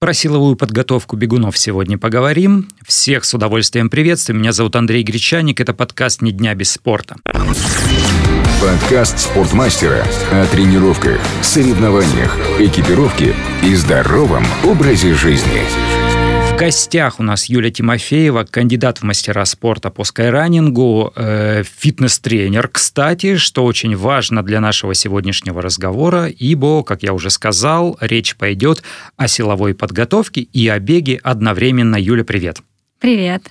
Про силовую подготовку бегунов сегодня поговорим. Всех с удовольствием приветствую. Меня зовут Андрей Гречаник. Это подкаст «Ни дня без спорта». Подкаст спортмастера о тренировках, соревнованиях, экипировке и здоровом образе жизни гостях у нас Юля Тимофеева, кандидат в мастера спорта по скайранингу, э, фитнес-тренер, кстати, что очень важно для нашего сегодняшнего разговора, ибо, как я уже сказал, речь пойдет о силовой подготовке и о беге одновременно. Юля, привет. Привет.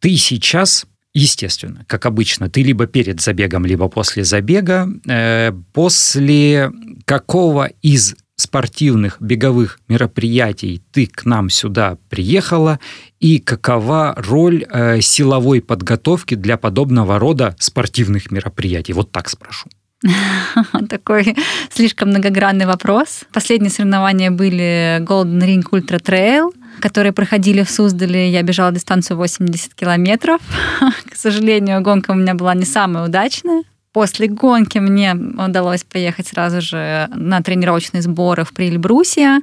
Ты сейчас Естественно, как обычно, ты либо перед забегом, либо после забега. Э, после какого из спортивных беговых мероприятий ты к нам сюда приехала и какова роль э, силовой подготовки для подобного рода спортивных мероприятий? Вот так спрошу. Такой слишком многогранный вопрос. Последние соревнования были Golden Ring Ultra Trail, которые проходили в Суздале. Я бежала дистанцию 80 километров. К сожалению, гонка у меня была не самая удачная. После гонки мне удалось поехать сразу же на тренировочные сборы в Прильбрусе.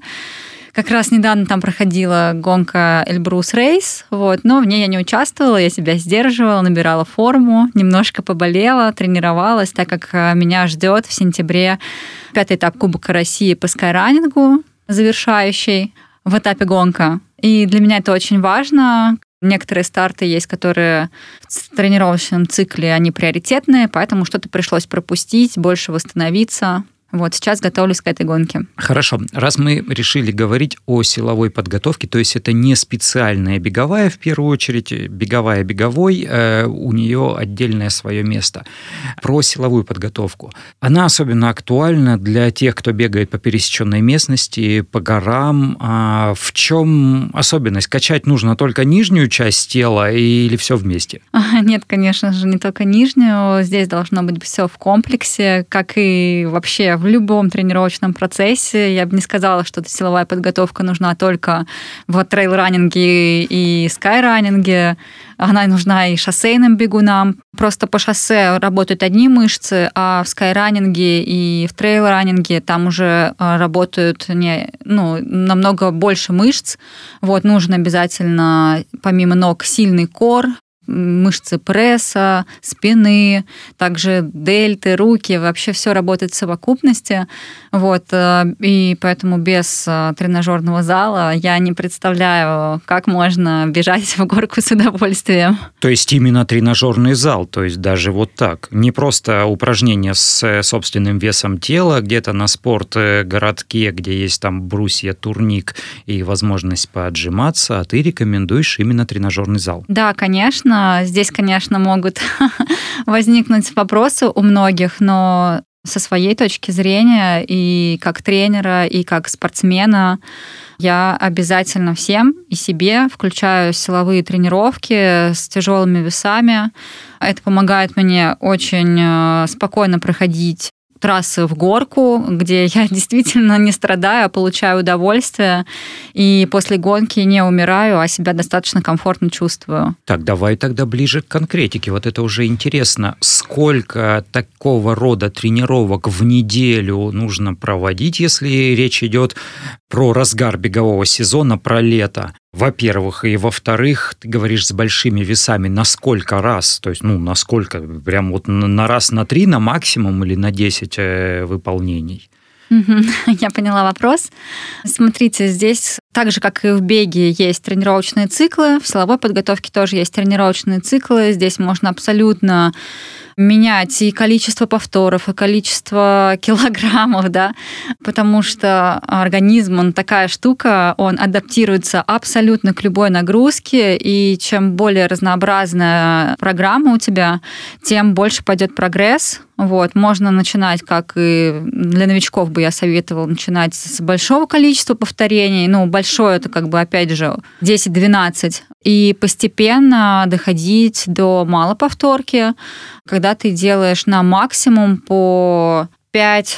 Как раз недавно там проходила гонка Эльбрус Рейс, вот, но в ней я не участвовала, я себя сдерживала, набирала форму, немножко поболела, тренировалась, так как э, меня ждет в сентябре пятый этап Кубка России по скайранингу, завершающий в этапе гонка. И для меня это очень важно. Некоторые старты есть, которые в тренировочном цикле, они приоритетные, поэтому что-то пришлось пропустить, больше восстановиться. Вот сейчас готовлюсь к этой гонке. Хорошо. Раз мы решили говорить о силовой подготовке, то есть это не специальная беговая, в первую очередь, беговая беговой, э, у нее отдельное свое место. Про силовую подготовку. Она особенно актуальна для тех, кто бегает по пересеченной местности, по горам. А в чем особенность? Качать нужно только нижнюю часть тела или все вместе? Нет, конечно же, не только нижнюю. Здесь должно быть все в комплексе, как и вообще в любом тренировочном процессе. Я бы не сказала, что силовая подготовка нужна только в трейл-раннинге и скай-раннинге. Она нужна и шоссейным бегунам. Просто по шоссе работают одни мышцы, а в скай-раннинге и в трейл-раннинге там уже а, работают не, ну, намного больше мышц. Вот, нужно обязательно помимо ног сильный кор, мышцы пресса, спины, также дельты, руки, вообще все работает в совокупности. Вот, э, и поэтому без э, тренажерного зала я не представляю, как можно бежать в горку с удовольствием. То есть именно тренажерный зал, то есть даже вот так. Не просто упражнения с э, собственным весом тела, где-то на спорт городке, где есть там брусья, турник и возможность поотжиматься, а ты рекомендуешь именно тренажерный зал. Да, конечно Здесь, конечно, могут возникнуть вопросы у многих, но со своей точки зрения и как тренера, и как спортсмена я обязательно всем и себе включаю силовые тренировки с тяжелыми весами. Это помогает мне очень э, спокойно проходить трассы в горку, где я действительно не страдаю, а получаю удовольствие. И после гонки не умираю, а себя достаточно комфортно чувствую. Так, давай тогда ближе к конкретике. Вот это уже интересно. Сколько такого рода тренировок в неделю нужно проводить, если речь идет про разгар бегового сезона, про лето? Во-первых, и во-вторых, ты говоришь с большими весами, на сколько раз, то есть, ну, на сколько, прям вот на раз, на три, на максимум или на 10 э, выполнений? Я поняла вопрос. Смотрите, здесь так же, как и в беге, есть тренировочные циклы, в силовой подготовке тоже есть тренировочные циклы. Здесь можно абсолютно менять и количество повторов, и количество килограммов, да, потому что организм, он такая штука, он адаптируется абсолютно к любой нагрузке, и чем более разнообразная программа у тебя, тем больше пойдет прогресс, вот, можно начинать, как и для новичков бы я советовала, начинать с большого количества повторений. Ну, большое это как бы, опять же, 10-12. И постепенно доходить до малоповторки, когда ты делаешь на максимум по 5-6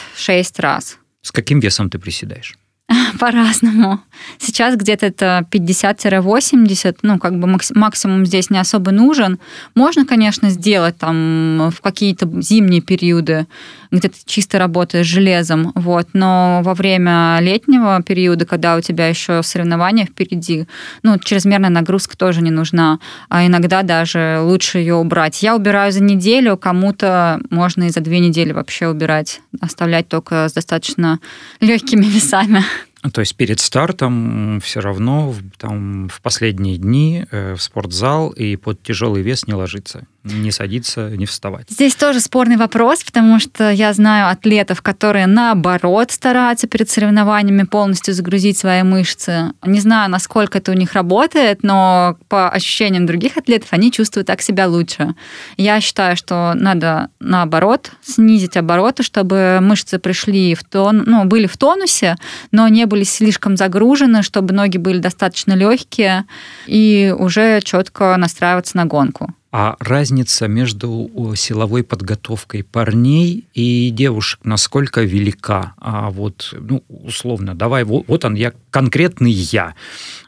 раз. С каким весом ты приседаешь? По-разному. Сейчас где-то это 50-80, ну, как бы максимум здесь не особо нужен. Можно, конечно, сделать там в какие-то зимние периоды где ты чисто работаешь железом, вот, но во время летнего периода, когда у тебя еще соревнования впереди, ну, чрезмерная нагрузка тоже не нужна, а иногда даже лучше ее убрать. Я убираю за неделю, кому-то можно и за две недели вообще убирать, оставлять только с достаточно легкими весами. То есть перед стартом все равно там, в последние дни э, в спортзал и под тяжелый вес не ложиться не садиться, не вставать. Здесь тоже спорный вопрос, потому что я знаю атлетов, которые наоборот стараются перед соревнованиями полностью загрузить свои мышцы. Не знаю, насколько это у них работает, но по ощущениям других атлетов они чувствуют так себя лучше. Я считаю, что надо наоборот снизить обороты, чтобы мышцы пришли в тон, ну, были в тонусе, но не были слишком загружены, чтобы ноги были достаточно легкие и уже четко настраиваться на гонку. А разница между силовой подготовкой парней и девушек насколько велика? А вот, ну, условно, давай, вот, вот он, я конкретный я,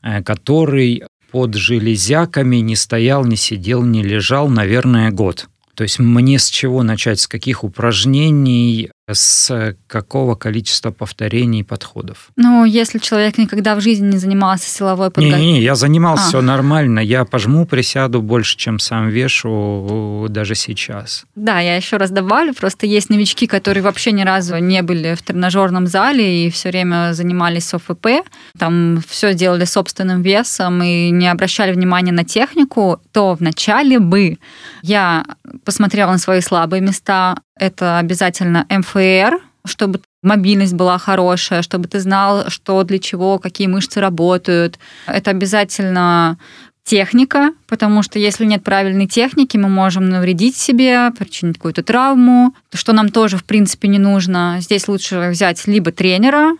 э, который под железяками не стоял, не сидел, не лежал, наверное, год. То есть мне с чего начать, с каких упражнений, с какого количества повторений и подходов? Ну, если человек никогда в жизни не занимался силовой подготовкой. Не, не, я занимался, а. все нормально. Я пожму, присяду больше, чем сам вешу даже сейчас. Да, я еще раз добавлю, просто есть новички, которые вообще ни разу не были в тренажерном зале и все время занимались ОФП, там все делали собственным весом и не обращали внимания на технику, то вначале бы я посмотрела на свои слабые места, это обязательно МФР, чтобы мобильность была хорошая, чтобы ты знал, что для чего, какие мышцы работают. Это обязательно техника, потому что если нет правильной техники, мы можем навредить себе, причинить какую-то травму, что нам тоже, в принципе, не нужно. Здесь лучше взять либо тренера,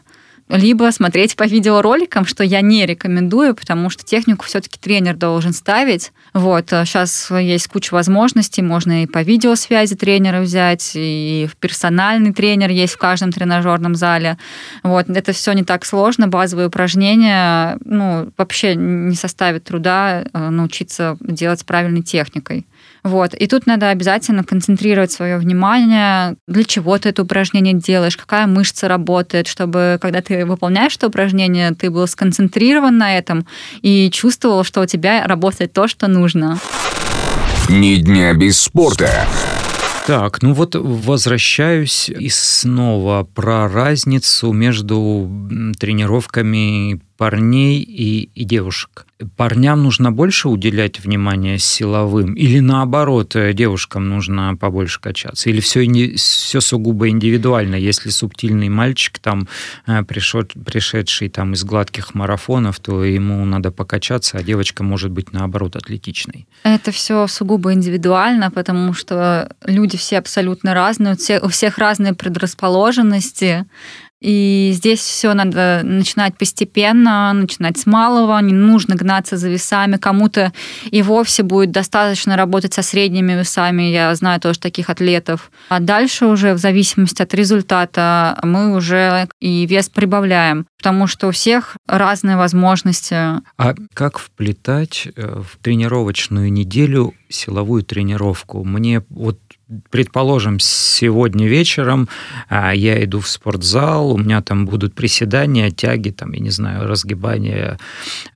либо смотреть по видеороликам, что я не рекомендую, потому что технику все-таки тренер должен ставить. Вот, сейчас а есть куча возможностей, можно и по видеосвязи тренера взять, и персональный тренер есть в каждом тренажерном зале. Вот, это все не так сложно, базовые упражнения, ну, вообще не составит труда э, научиться делать с правильной техникой. Вот. И тут надо обязательно концентрировать свое внимание, для чего ты это упражнение делаешь, какая мышца работает, чтобы когда ты выполняешь это упражнение, ты был сконцентрирован на этом и чувствовал, что у тебя работает то, что нужно. Ни дня без спорта. Так, ну вот возвращаюсь и снова про разницу между тренировками парней и, и девушек. Парням нужно больше уделять внимание силовым или наоборот, э, девушкам нужно побольше качаться? Или все, все сугубо индивидуально? Если субтильный мальчик там э, пришел, пришедший там из гладких марафонов, то ему надо покачаться, а девочка может быть наоборот атлетичной. Это все сугубо индивидуально, потому что люди все абсолютно разные, у всех разные предрасположенности. И здесь все надо начинать постепенно, начинать с малого, не нужно гнаться за весами. Кому-то и вовсе будет достаточно работать со средними весами, я знаю тоже таких атлетов. А дальше уже в зависимости от результата мы уже и вес прибавляем, потому что у всех разные возможности. А как вплетать э, в тренировочную неделю силовую тренировку? Мне вот предположим, сегодня вечером а, я иду в спортзал, у меня там будут приседания, тяги, там, я не знаю, разгибания.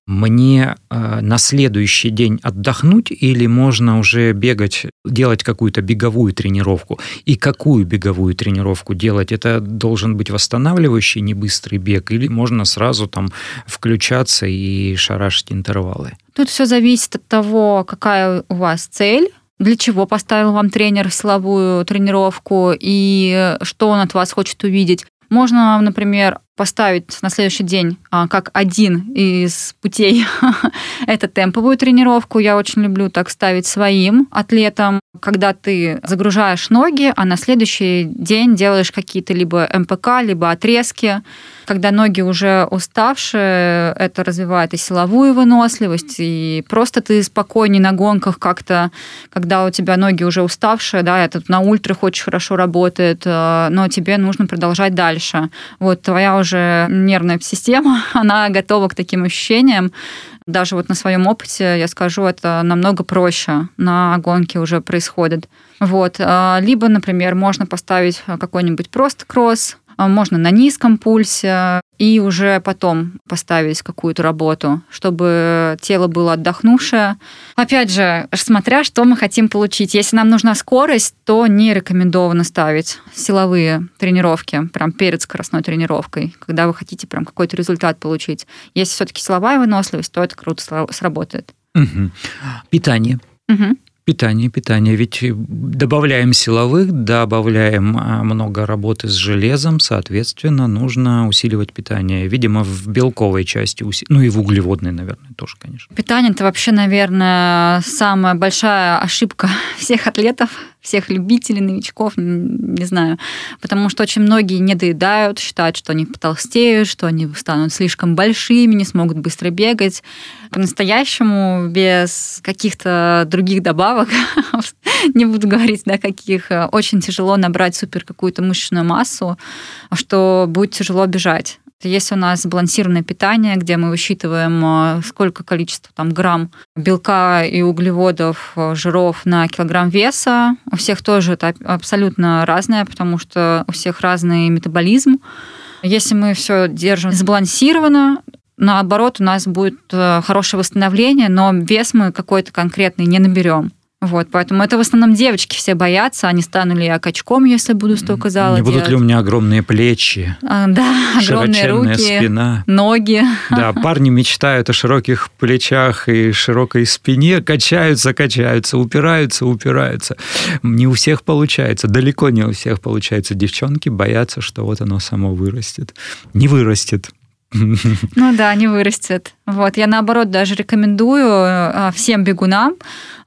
Мне а, на следующий день отдохнуть или можно уже бегать, делать какую-то беговую тренировку? И какую беговую тренировку делать? Это должен быть восстанавливающий, не быстрый бег, или можно сразу там включаться и шарашить интервалы? Тут все зависит от того, какая у вас цель, для чего поставил вам тренер силовую тренировку и что он от вас хочет увидеть. Можно, например, поставить на следующий день а, как один из путей это темповую тренировку. Я очень люблю так ставить своим атлетам, когда ты загружаешь ноги, а на следующий день делаешь какие-то либо МПК, либо отрезки. Когда ноги уже уставшие, это развивает и силовую выносливость, и просто ты спокойнее на гонках как-то, когда у тебя ноги уже уставшие, да, этот на ультрах очень хорошо работает, э, но тебе нужно продолжать дальше. Вот твоя уже нервная система, она готова к таким ощущениям, Даже вот на своем опыте, я скажу, это намного проще на гонке уже происходит. Вот. А, либо, например, можно поставить какой-нибудь просто кросс, можно на низком пульсе и уже потом поставить какую-то работу, чтобы тело было отдохнувшее. Опять же, смотря что мы хотим получить. Если нам нужна скорость, то не рекомендовано ставить силовые тренировки прям перед скоростной тренировкой, когда вы хотите прям какой-то результат получить. Если все-таки силовая выносливость, то это круто сработает. Угу. Питание. Угу. Питание, питание. Ведь добавляем силовых, добавляем а, много работы с железом, соответственно, нужно усиливать питание. Видимо, в белковой части, ну и в углеводной, наверное, тоже, конечно. Питание – это вообще, наверное, самая большая ошибка всех атлетов, всех любителей, новичков, не знаю. Потому что очень многие не доедают, считают, что они потолстеют, что они станут слишком большими, не смогут быстро бегать. По-настоящему, без каких-то других добавок, не буду говорить, да, каких, очень тяжело набрать супер какую-то мышечную массу, что будет тяжело бежать. Есть у нас сбалансированное питание, где мы высчитываем, э, сколько количества там, грамм белка и углеводов, э, жиров на килограмм веса. У всех тоже это абсолютно разное, потому что у всех разный метаболизм. Если мы все держим сбалансированно, наоборот, у нас будет э, хорошее восстановление, но вес мы какой-то конкретный не наберем. Вот, поэтому это в основном девочки все боятся, не стану ли я качком, если буду столько зала Не делать. будут ли у меня огромные плечи, а, да, огромные руки, спина. ноги. Да, парни мечтают о широких плечах и широкой спине, качаются, качаются, упираются, упираются. Не у всех получается, далеко не у всех получается. Девчонки боятся, что вот оно само вырастет. Не вырастет. Ну да, не вырастет. Вот, я наоборот даже рекомендую а, всем бегунам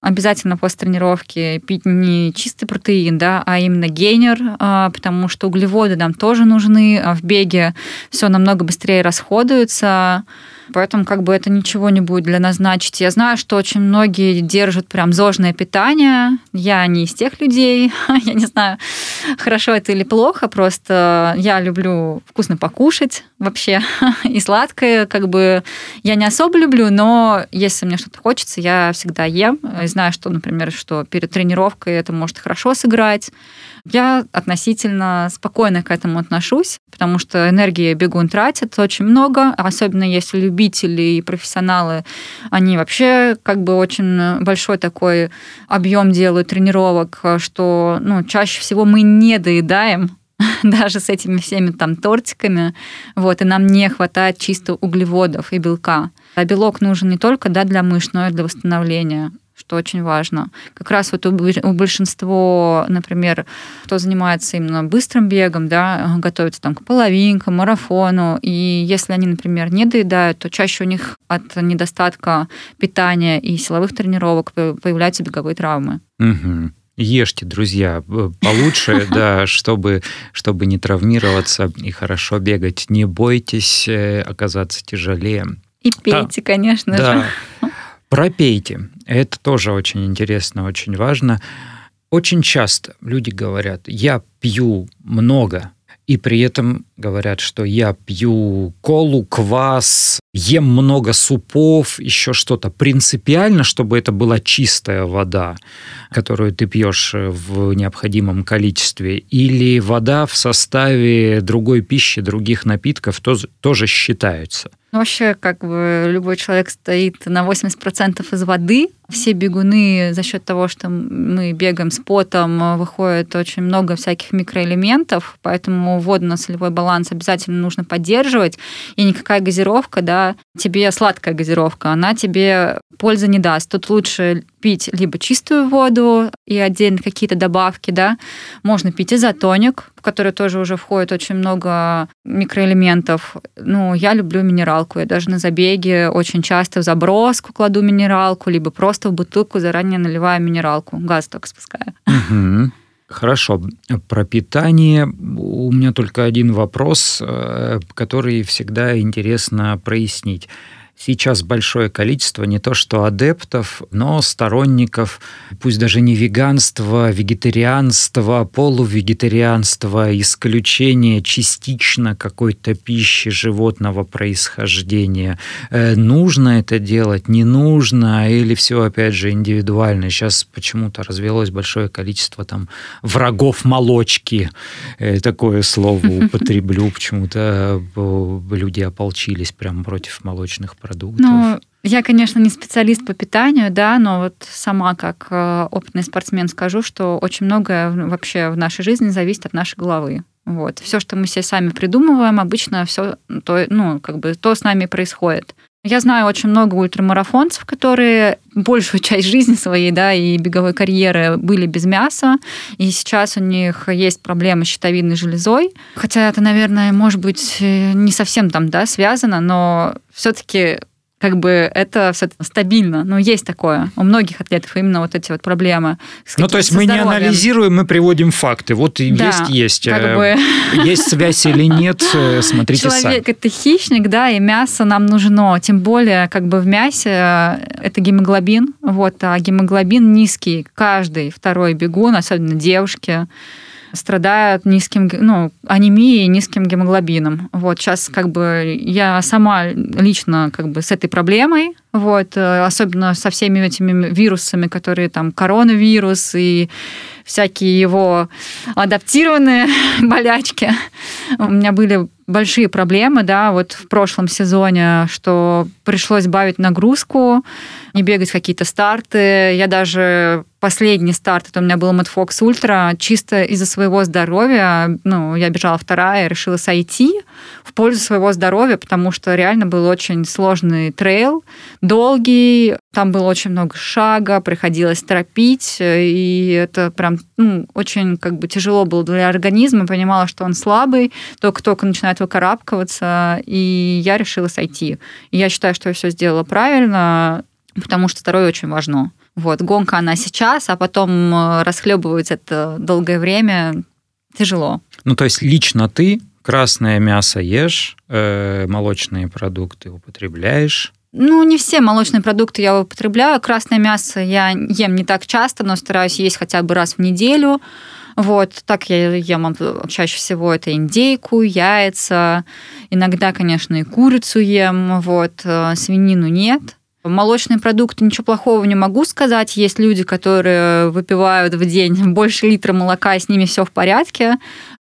обязательно после тренировки пить не чистый протеин, да, а именно гейнер, а, потому что углеводы нам тоже нужны, а в беге все намного быстрее расходуется, Поэтому как бы это ничего не будет для нас значить. Я знаю, что очень многие держат прям зожное питание. Я не из тех людей. я не знаю, хорошо это или плохо. Просто я люблю вкусно покушать вообще. и сладкое как бы я не особо люблю, но если мне что-то хочется, я всегда ем. И знаю, что, например, что перед тренировкой это может хорошо сыграть. Я относительно спокойно к этому отношусь, потому что энергии бегун тратит очень много, особенно если любители и профессионалы, они вообще как бы очень большой такой объем делают тренировок, что ну, чаще всего мы не доедаем, даже с этими всеми там тортиками, вот, и нам не хватает чисто углеводов и белка. А белок нужен не только да, для мышц, но и для восстановления что очень важно. Как раз вот у, большинства, например, кто занимается именно быстрым бегом, да, готовится там к половинкам, марафону, и если они, например, не доедают, то чаще у них от недостатка питания и силовых тренировок появляются беговые травмы. Угу. Ешьте, друзья, получше, да, чтобы, чтобы не травмироваться и хорошо бегать. Не бойтесь э, оказаться тяжелее. И пейте, да. конечно да. же. Пропейте. Это тоже очень интересно, очень важно. Очень часто люди говорят, я пью много, и при этом говорят, что я пью колу, квас, ем много супов, еще что-то. Принципиально, чтобы это была чистая вода, которую ты пьешь в необходимом количестве, или вода в составе другой пищи, других напитков тоже, тоже считаются. Ну, вообще, как бы любой человек стоит на 80% из воды. Все бегуны за счет того, что мы бегаем с потом, выходит очень много всяких микроэлементов, поэтому водно-солевой баланс обязательно нужно поддерживать. И никакая газировка, да, тебе сладкая газировка, она тебе пользы не даст. Тут лучше пить либо чистую воду и отдельно какие-то добавки, да. Можно пить изотоник, в который тоже уже входит очень много микроэлементов. Ну, я люблю минералку. Я даже на забеге очень часто в заброску кладу минералку, либо просто в бутылку заранее наливаю минералку. Газ только спускаю. Угу. Хорошо. Про питание у меня только один вопрос, э, который всегда интересно прояснить. Сейчас большое количество не то что адептов, но сторонников, пусть даже не веганства, вегетарианства, полувегетарианства, исключения частично какой-то пищи животного происхождения. Э, нужно это делать, не нужно, или все опять же индивидуально. Сейчас почему-то развелось большое количество там врагов молочки. Э, такое слово употреблю, почему-то э, люди ополчились прямо против молочных продуктов продуктов? Ну, я, конечно, не специалист по питанию, да, но вот сама как э, опытный спортсмен скажу, что очень многое вообще в нашей жизни зависит от нашей головы. Вот. Все, что мы себе сами придумываем, обычно все то, ну, как бы, то с нами происходит. Я знаю очень много ультрамарафонцев, которые большую часть жизни своей, да, и беговой карьеры были без мяса, и сейчас у них есть проблемы с щитовидной железой. Хотя это, наверное, может быть э, не совсем там, да, связано, но все-таки как бы это все стабильно. Ну, есть такое. У многих атлетов именно вот эти вот проблемы. Ну, то есть мы не анализируем, мы приводим факты. Вот да, есть, есть. Как э, бы... Есть связь или нет, э, смотрите Человек сами. это хищник, да, и мясо нам нужно. Тем более, как бы в мясе э, это гемоглобин, вот, а гемоглобин низкий. Каждый второй бегун, особенно девушки, страдают низким, ну, анемией низким гемоглобином. Вот сейчас как бы я сама лично как бы с этой проблемой, вот, э, особенно со всеми этими вирусами, которые там коронавирус и всякие его адаптированные болячки. У меня были большие проблемы, да, вот в прошлом сезоне, что пришлось бавить нагрузку, не бегать какие-то старты. Я даже последний старт, это у меня был Mad Fox Ultra, чисто из-за своего здоровья, ну, я бежала вторая, решила сойти в пользу своего здоровья, потому что реально был очень сложный трейл, долгий, там было очень много шага, приходилось торопить, и это прям ну, очень как бы тяжело было для организма, понимала, что он слабый, только-только начинает выкарабкиваться, и я решила сойти. И я считаю, что я все сделала правильно, потому что здоровье очень важно. Вот, гонка она сейчас, а потом э, расхлебывать это долгое время тяжело. Ну, то есть лично ты красное мясо ешь, э, молочные продукты употребляешь, ну, не все молочные продукты я употребляю. Красное мясо я ем не так часто, но стараюсь есть хотя бы раз в неделю. Вот, так я ем чаще всего это индейку, яйца, иногда, конечно, и курицу ем, вот, э, свинину нет. Молочные продукты, ничего плохого не могу сказать. Есть люди, которые выпивают в день больше литра молока, и с ними все в порядке.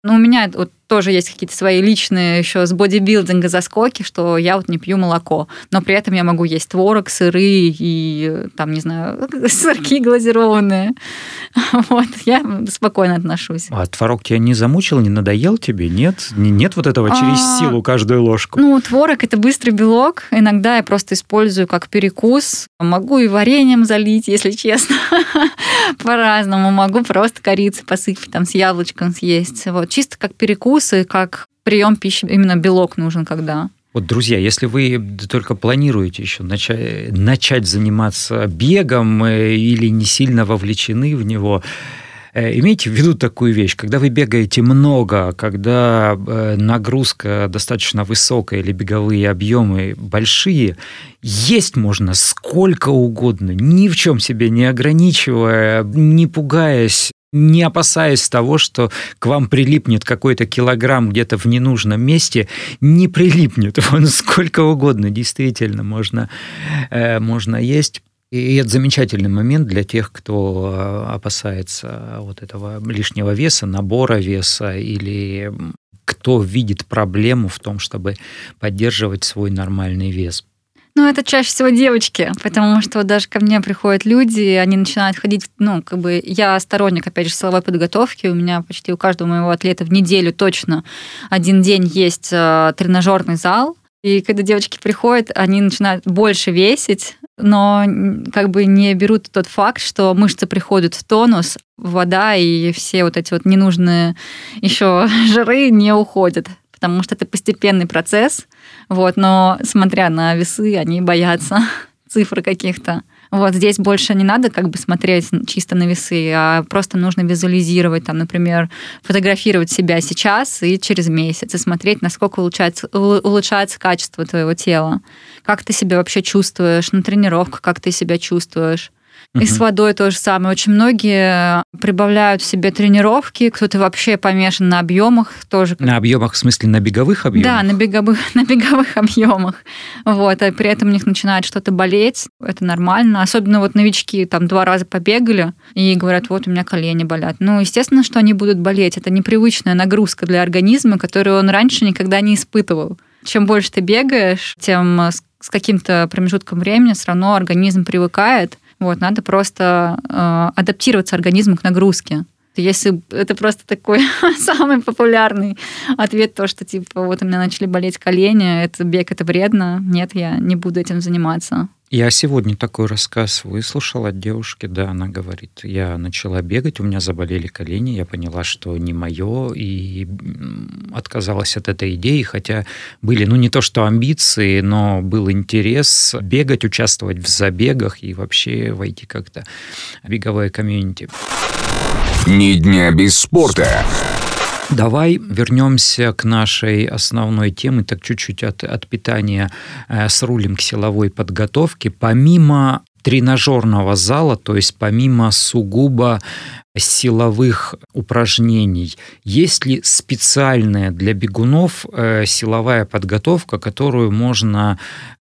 Но у меня вот тоже есть какие-то свои личные еще с бодибилдинга заскоки, что я вот не пью молоко, но при этом я могу есть творог, сыры и там, не знаю, сырки глазированные. Вот, я спокойно отношусь. А творог тебя не замучил, не надоел тебе? Нет? Нет вот этого через а, силу каждую ложку? Ну, творог – это быстрый белок. Иногда я просто использую как перекус. Могу и вареньем залить, если честно. По-разному. Могу просто корицей посыпать, там, с яблочком съесть. Вот, чисто как перекус вкусы, как прием пищи, именно белок нужен когда. Вот, друзья, если вы только планируете еще начать, начать заниматься бегом э, или не сильно вовлечены в него, э, Имейте в виду такую вещь, когда вы бегаете много, когда э, нагрузка достаточно высокая или беговые объемы большие, есть можно сколько угодно, ни в чем себе не ограничивая, не пугаясь не опасаясь того, что к вам прилипнет какой-то килограмм где-то в ненужном месте, не прилипнет. Он сколько угодно действительно можно, э, можно есть. И это замечательный момент для тех, кто э, опасается вот этого лишнего веса, набора веса или кто видит проблему в том, чтобы поддерживать свой нормальный вес. Ну, это чаще всего девочки, потому что даже ко мне приходят люди, они начинают ходить, ну, как бы я сторонник, опять же, силовой подготовки, у меня почти у каждого моего атлета в неделю точно один день есть э, тренажерный зал, и когда девочки приходят, они начинают больше весить, но как бы не берут тот факт, что мышцы приходят в тонус, вода и все вот эти вот ненужные еще жиры не уходят потому что это постепенный процесс, вот, но смотря на весы, они боятся цифр каких-то. Вот здесь больше не надо как бы смотреть чисто на весы, а просто нужно визуализировать, там, например, фотографировать себя сейчас и через месяц, и смотреть, насколько улучшается, улучшается качество твоего тела. Как ты себя вообще чувствуешь на тренировках, как ты себя чувствуешь. И с водой то же самое. Очень многие прибавляют себе тренировки, кто-то вообще помешан на объемах тоже. На объемах, в смысле, на беговых объемах? Да, на беговых, на беговых объемах. Вот, а при этом у них начинает что-то болеть. Это нормально. Особенно вот новички там два раза побегали и говорят, вот у меня колени болят. Ну, естественно, что они будут болеть. Это непривычная нагрузка для организма, которую он раньше никогда не испытывал. Чем больше ты бегаешь, тем с каким-то промежутком времени все равно организм привыкает, вот, надо просто э, адаптироваться организму к нагрузке. Если это просто такой самый популярный ответ, то, что типа вот у меня начали болеть колени, это бег, это вредно, нет, я не буду этим заниматься. Я сегодня такой рассказ выслушал от девушки, да, она говорит, я начала бегать, у меня заболели колени, я поняла, что не мое, и отказалась от этой идеи, хотя были, ну, не то что амбиции, но был интерес бегать, участвовать в забегах и вообще войти как-то в беговое комьюнити. Ни дня без спорта. Давай вернемся к нашей основной теме, так чуть-чуть от, от питания э, с рулем к силовой подготовке. Помимо тренажерного зала, то есть помимо сугубо силовых упражнений, есть ли специальная для бегунов э, силовая подготовка, которую можно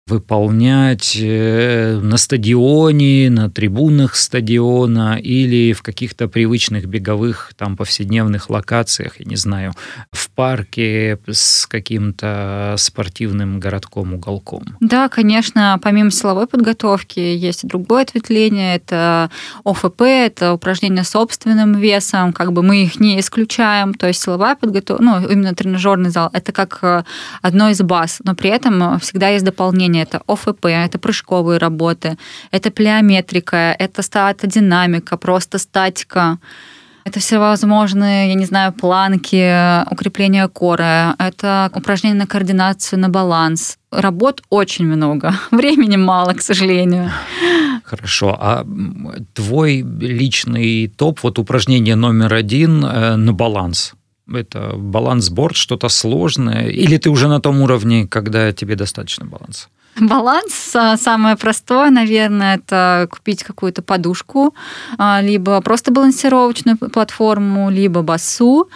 выполнять э, на стадионе, на трибунах стадиона или в каких-то привычных беговых там повседневных локациях, я не знаю, в парке с каким-то спортивным городком уголком. Да, конечно, помимо силовой подготовки есть и другое ответвление, это ОФП, это упражнения собственным весом, как бы мы их не исключаем, то есть силовая подготовка, ну, именно тренажерный зал, это как э, одно из баз, но при этом всегда есть дополнение это ОФП, это прыжковые работы, это плеометрика, это статодинамика, просто статика. Это всевозможные, я не знаю, планки, укрепление кора, это упражнения на координацию, на баланс. Работ очень много, времени мало, к сожалению. Хорошо. А твой личный топ, вот упражнение номер один э, на баланс? Это балансборд, что-то сложное? Или ты уже на том уровне, когда тебе достаточно баланса? Баланс а, самое простое, наверное, это купить какую-то подушку, а, либо просто балансировочную платформу, либо басу.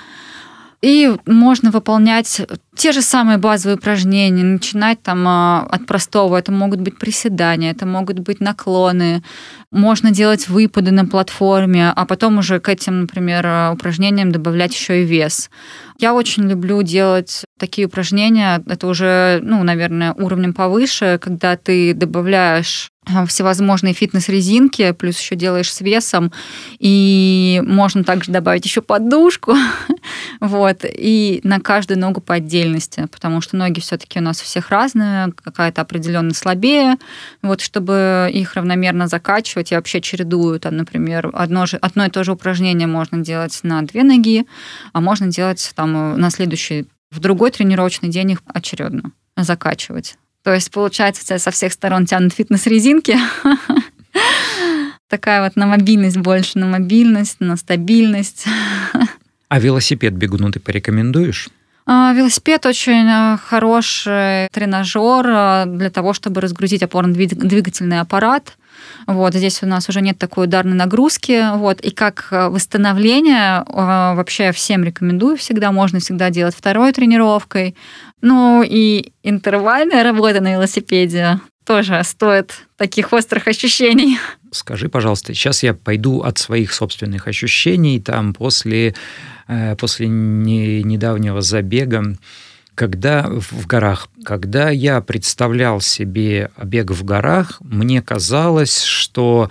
И можно выполнять те же самые базовые упражнения, начинать там а, от простого. Это могут быть приседания, это могут быть наклоны. Можно делать выпады на платформе, а потом уже к этим, например, упражнениям добавлять еще и вес. Я очень люблю делать такие упражнения. Это уже, ну, наверное, уровнем повыше, когда ты добавляешь а, всевозможные фитнес-резинки, плюс еще делаешь с весом, и можно также добавить еще подушку, вот, и на каждую ногу по отдельности, потому что ноги все-таки у нас у всех разные, какая-то определенно слабее, вот, чтобы их равномерно закачивать, я вообще чередую, там, например, одно, же, одно и то же упражнение можно делать на две ноги, а можно делать там на следующий, в другой тренировочный день их очередно закачивать. То есть, получается, тебя со всех сторон тянут фитнес-резинки. Такая вот на мобильность больше, на мобильность, на стабильность. А велосипед бегуну ты порекомендуешь? А, велосипед очень э, хороший тренажер э, для того, чтобы разгрузить опорно-двигательный аппарат. Вот, здесь у нас уже нет такой ударной нагрузки. Вот, и как э, восстановление вообще всем рекомендую всегда. Можно всегда делать второй тренировкой. Ну и интервальная работа на велосипеде тоже стоит таких острых ощущений. Скажи, пожалуйста, сейчас я пойду от своих собственных ощущений, там после, э, после не, недавнего забега, когда в горах, когда я представлял себе бег в горах, мне казалось, что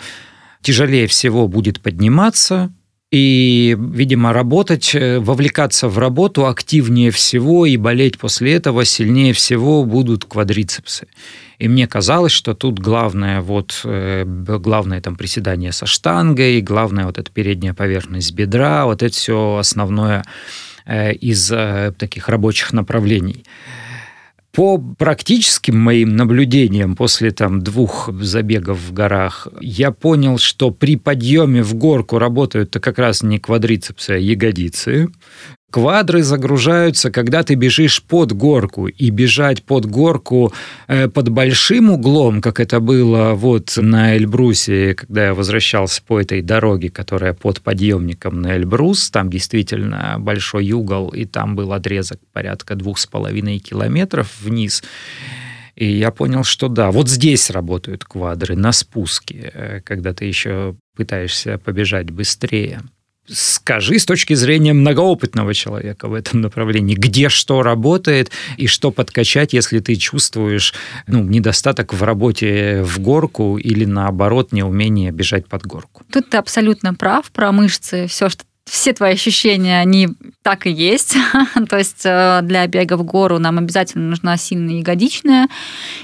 тяжелее всего будет подниматься, и, видимо, работать, э, вовлекаться в работу активнее всего и болеть после этого сильнее всего будут квадрицепсы. И мне казалось, что тут главное вот э, главное там приседание со штангой, главное вот эта передняя поверхность бедра, вот это все основное из таких рабочих направлений. По практическим моим наблюдениям после там двух забегов в горах, я понял, что при подъеме в горку работают-то как раз не квадрицепсы, а ягодицы. Квадры загружаются, когда ты бежишь под горку. И бежать под горку э, под большим углом, как это было вот на Эльбрусе, когда я возвращался по этой дороге, которая под подъемником на Эльбрус, там действительно большой угол, и там был отрезок порядка двух с половиной километров вниз. И я понял, что да, вот здесь работают квадры на спуске, э, когда ты еще пытаешься побежать быстрее. Скажи с точки зрения многоопытного человека в этом направлении, где что работает и что подкачать, если ты чувствуешь ну, недостаток в работе в горку или наоборот неумение бежать под горку. Тут ты абсолютно прав про мышцы. Все, что все твои ощущения, они так и есть. То есть э, для бега в гору нам обязательно нужна сильная ягодичная.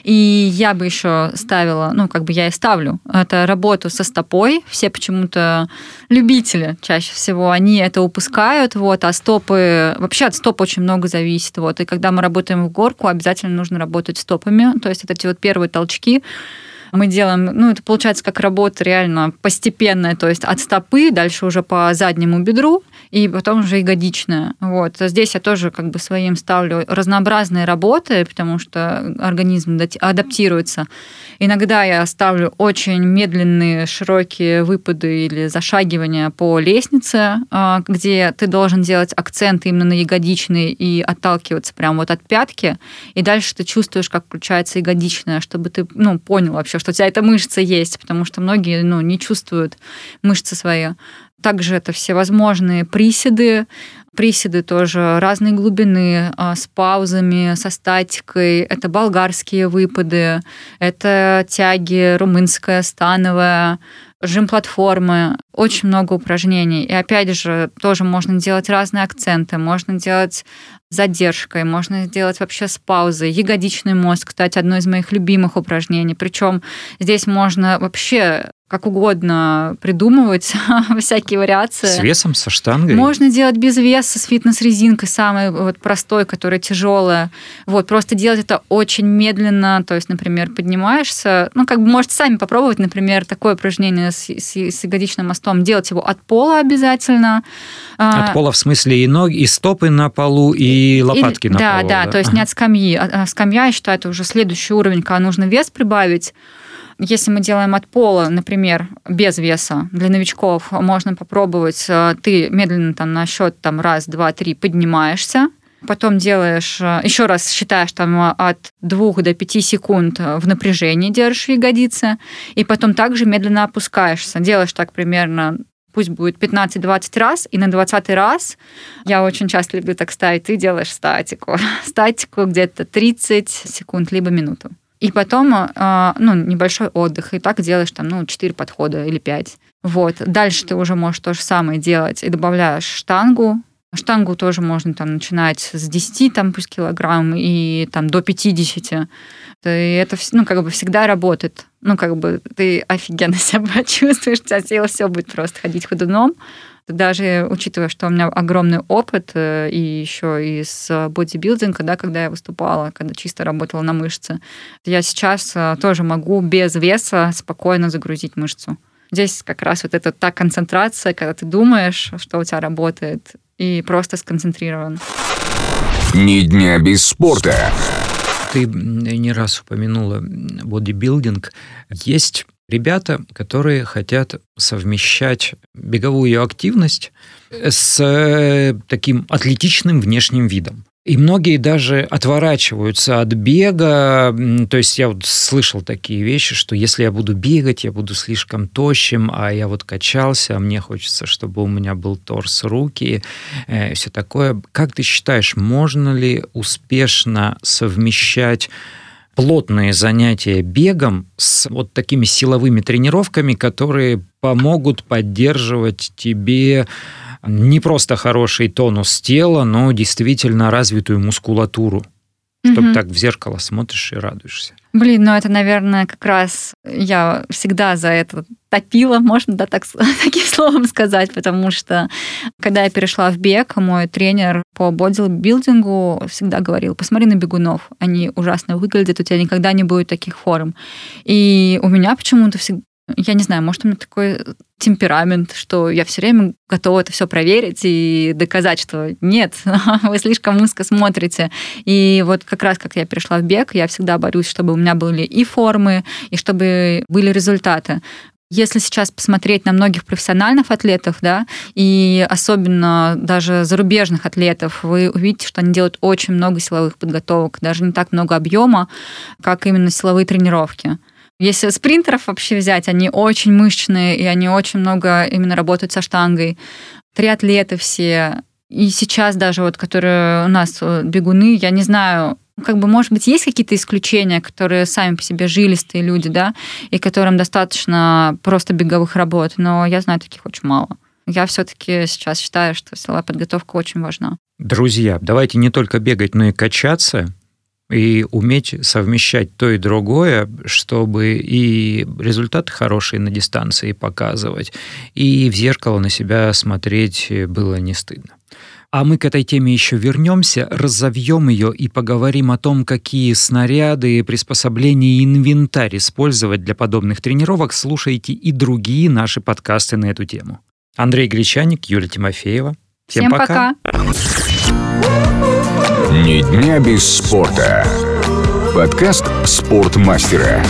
И я бы еще ставила, ну, как бы я и ставлю, это работу со стопой. Все почему-то любители чаще всего, они это упускают, вот, а стопы, вообще от стоп очень много зависит, вот. И когда мы работаем в горку, обязательно нужно работать стопами. То есть это эти вот первые толчки, мы делаем, ну, это получается как работа реально постепенная, то есть от стопы, дальше уже по заднему бедру, и потом уже ягодичная. Вот. Здесь я тоже как бы своим ставлю разнообразные работы, потому что организм адаптируется. Иногда я ставлю очень медленные, широкие выпады или зашагивания по лестнице, а, где ты должен делать акцент именно на ягодичный и отталкиваться прямо вот от пятки, и дальше ты чувствуешь, как включается ягодичная, чтобы ты ну, понял вообще, что у тебя эта мышца есть, потому что многие ну, не чувствуют мышцы свои. Также это всевозможные приседы, приседы тоже разной глубины, а, с паузами, со статикой. Это болгарские выпады, это тяги румынская, становая, жим платформы, очень много упражнений. И опять же, тоже можно делать разные акценты, можно делать задержкой, можно сделать вообще с паузой. Ягодичный мозг, кстати, одно из моих любимых упражнений. Причем здесь можно вообще как угодно придумывать всякие вариации. С весом, со штангой? Можно делать без веса, с фитнес-резинкой, самой вот простой, которая тяжелая. Вот, просто делать это очень медленно, то есть, например, поднимаешься, ну, как бы можете сами попробовать, например, такое упражнение с, с, с ягодичным мостом, делать его от пола обязательно. А, от пола в смысле и ноги, и стопы на полу, и лопатки и, на да, полу. Да, да, то есть ага. не от скамьи. А, а скамья, я считаю, это уже следующий уровень, когда нужно вес прибавить. Если мы делаем от пола, например, без веса, для новичков можно попробовать, э, ты медленно там на счет там раз, два, три поднимаешься, потом делаешь, э, еще раз считаешь там от 2 до 5 секунд в напряжении держишь ягодицы, и потом также медленно опускаешься. Делаешь так примерно пусть будет 15-20 раз, и на 20 раз, я очень часто люблю так ставить, ты делаешь статику. Статику где-то 30 секунд, либо минуту. И потом, а, ну, небольшой отдых. И так делаешь там, ну, 4 подхода или 5. Вот. Дальше ты уже можешь то же самое делать и добавляешь штангу. Штангу тоже можно там начинать с 10 там, пусть килограмм и там до 50. И это ну, как бы всегда работает. Ну, как бы ты офигенно себя чувствуешь, у тебя тело все будет просто ходить ходуном даже учитывая, что у меня огромный опыт э, и еще из бодибилдинга, да, когда я выступала, когда чисто работала на мышцы, я сейчас э, тоже могу без веса спокойно загрузить мышцу. Здесь как раз вот эта та концентрация, когда ты думаешь, что у тебя работает, и просто сконцентрирован. Ни дня без спорта. Ты не раз упомянула бодибилдинг. Есть ребята, которые хотят совмещать беговую активность с э, таким атлетичным внешним видом. И многие даже отворачиваются от бега. То есть я вот слышал такие вещи, что если я буду бегать, я буду слишком тощим, а я вот качался, а мне хочется, чтобы у меня был торс, руки, э, все такое. Как ты считаешь, можно ли успешно совмещать плотные занятия бегом с вот такими силовыми тренировками, которые помогут поддерживать тебе не просто хороший тонус тела, но действительно развитую мускулатуру. Чтобы mm так в зеркало смотришь и радуешься. Блин, ну это, наверное, как раз я всегда за это топила, можно да, так, таким словом сказать, потому что когда я перешла в бег, мой тренер по бодибилдингу всегда говорил, посмотри на бегунов, они ужасно выглядят, у тебя никогда не будет таких форм. И у меня почему-то всегда я не знаю, может, у меня такой темперамент, что я все время готова это все проверить и доказать, что нет, вы слишком узко смотрите. И вот как раз, как я перешла в бег, я всегда борюсь, чтобы у меня были и формы, и чтобы были результаты. Если сейчас посмотреть на многих профессиональных атлетов, да, и особенно даже зарубежных атлетов, вы увидите, что они делают очень много силовых подготовок, даже не так много объема, как именно силовые тренировки. Если спринтеров вообще взять, они очень мышечные, и они очень много именно работают со штангой. Триатлеты все, и сейчас даже вот, которые у нас э, бегуны, я не знаю, как бы, может быть, есть какие-то исключения, которые сами по себе жилистые люди, да, и которым достаточно просто беговых работ, но я знаю таких очень мало. Я все-таки сейчас считаю, что силовая подготовка очень важна. Друзья, давайте не только бегать, но и качаться и уметь совмещать то и другое, чтобы и результаты хорошие на дистанции показывать, и в зеркало на себя смотреть было не стыдно. А мы к этой теме еще вернемся, разовьем ее и поговорим о том, какие снаряды, приспособления и инвентарь использовать для подобных тренировок. Слушайте и другие наши подкасты на эту тему. Андрей Гречаник, Юлия Тимофеева. Всем, Всем пока. пока. Ни дня без спорта. Подкаст спортмастера.